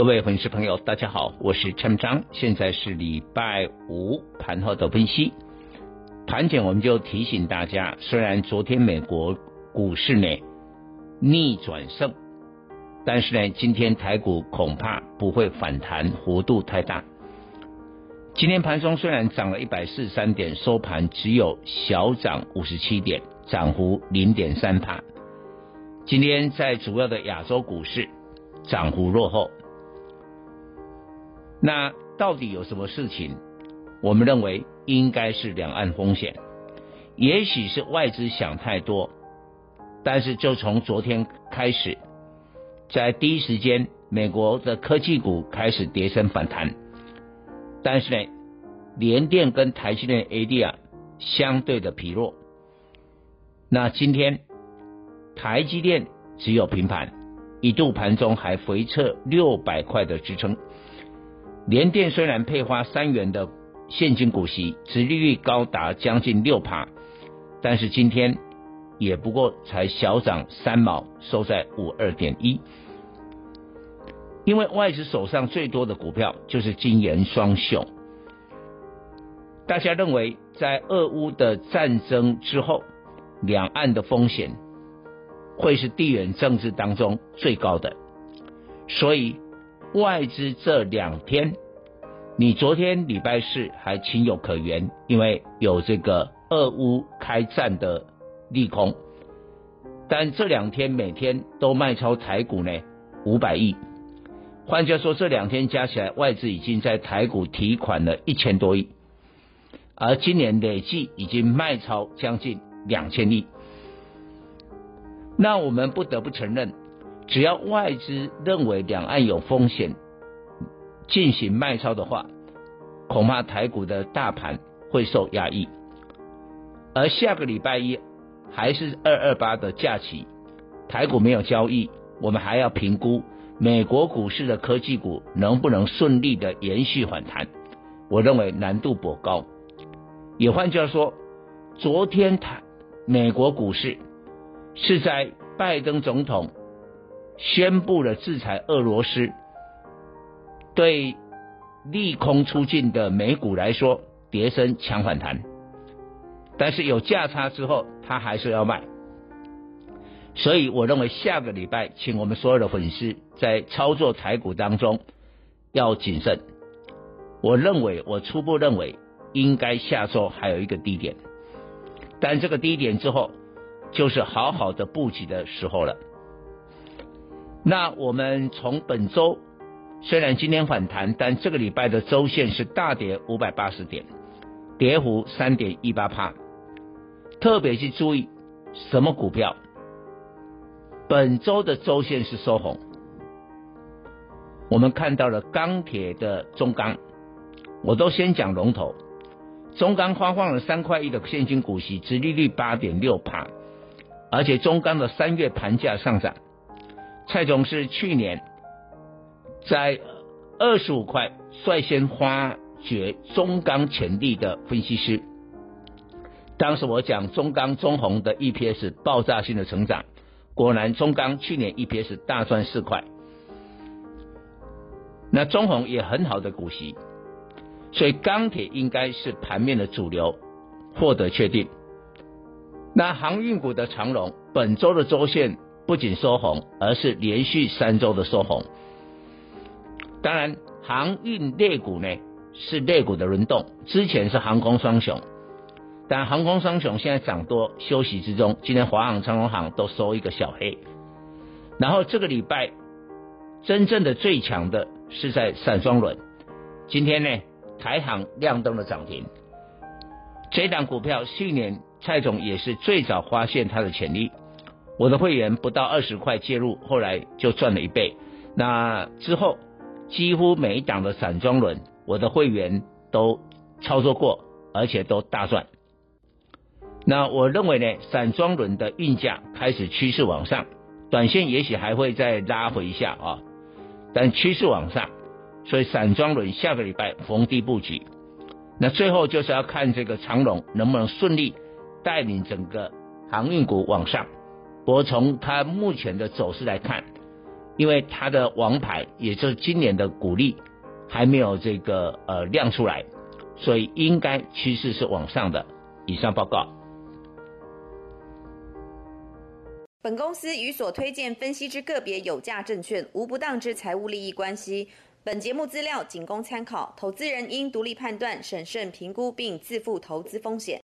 各位粉丝朋友，大家好，我是陈章，现在是礼拜五盘后的分析。盘前我们就提醒大家，虽然昨天美国股市呢逆转胜，但是呢，今天台股恐怕不会反弹幅度太大。今天盘中虽然涨了一百四十三点，收盘只有小涨五十七点。涨幅零点三趴。今天在主要的亚洲股市涨幅落后。那到底有什么事情？我们认为应该是两岸风险，也许是外资想太多。但是就从昨天开始，在第一时间，美国的科技股开始跌升反弹。但是呢，联电跟台积电 ADR 相对的疲弱。那今天台积电只有平盘，一度盘中还回测六百块的支撑。联电虽然配发三元的现金股息，殖利率高达将近六趴，但是今天也不过才小涨三毛，收在五二点一。因为外资手上最多的股票就是晶圆双雄，大家认为在俄乌的战争之后。两岸的风险会是地缘政治当中最高的，所以外资这两天，你昨天礼拜四还情有可原，因为有这个俄乌开战的利空，但这两天每天都卖超台股呢五百亿，换句话说，这两天加起来外资已经在台股提款了一千多亿，而今年累计已经卖超将近。两千亿，那我们不得不承认，只要外资认为两岸有风险，进行卖超的话，恐怕台股的大盘会受压抑。而下个礼拜一还是二二八的假期，台股没有交易，我们还要评估美国股市的科技股能不能顺利的延续反弹。我认为难度颇高。也换句话说，昨天台。美国股市是在拜登总统宣布了制裁俄罗斯，对利空出尽的美股来说，跌升强反弹，但是有价差之后，他还是要卖，所以我认为下个礼拜，请我们所有的粉丝在操作台股当中要谨慎。我认为，我初步认为，应该下周还有一个低点。但这个低点之后，就是好好的布局的时候了。那我们从本周，虽然今天反弹，但这个礼拜的周线是大跌五百八十点，跌幅三点一八趴。特别去注意什么股票，本周的周线是收红。我们看到了钢铁的中钢，我都先讲龙头。中钢发放了三块一的现金股息，殖利率八点六趴，而且中钢的三月盘价上涨。蔡总是去年在二十五块率先发掘中钢潜力的分析师，当时我讲中钢中红的 EPS 爆炸性的成长，果然中钢去年 EPS 大赚四块，那中红也很好的股息。所以钢铁应该是盘面的主流，获得确定。那航运股的长荣，本周的周线不仅收红，而是连续三周的收红。当然，航运类股呢是类股的轮动，之前是航空双雄，但航空双雄现在涨多休息之中，今天华航、长荣航都收一个小黑。然后这个礼拜真正的最强的是在散装轮，今天呢？台航亮灯的涨停，这档股票去年蔡总也是最早发现它的潜力，我的会员不到二十块介入，后来就赚了一倍。那之后几乎每一档的散装轮，我的会员都操作过，而且都大赚。那我认为呢，散装轮的运价开始趋势往上，短线也许还会再拉回一下啊，但趋势往上，所以散装轮下个礼拜逢低布局。那最后就是要看这个长龙能不能顺利带领整个航运股往上。我从它目前的走势来看，因为它的王牌，也就是今年的股利还没有这个呃亮出来，所以应该趋势是往上的。以上报告。本公司与所推荐分析之个别有价证券无不当之财务利益关系。本节目资料仅供参考，投资人应独立判断、审慎评估并自负投资风险。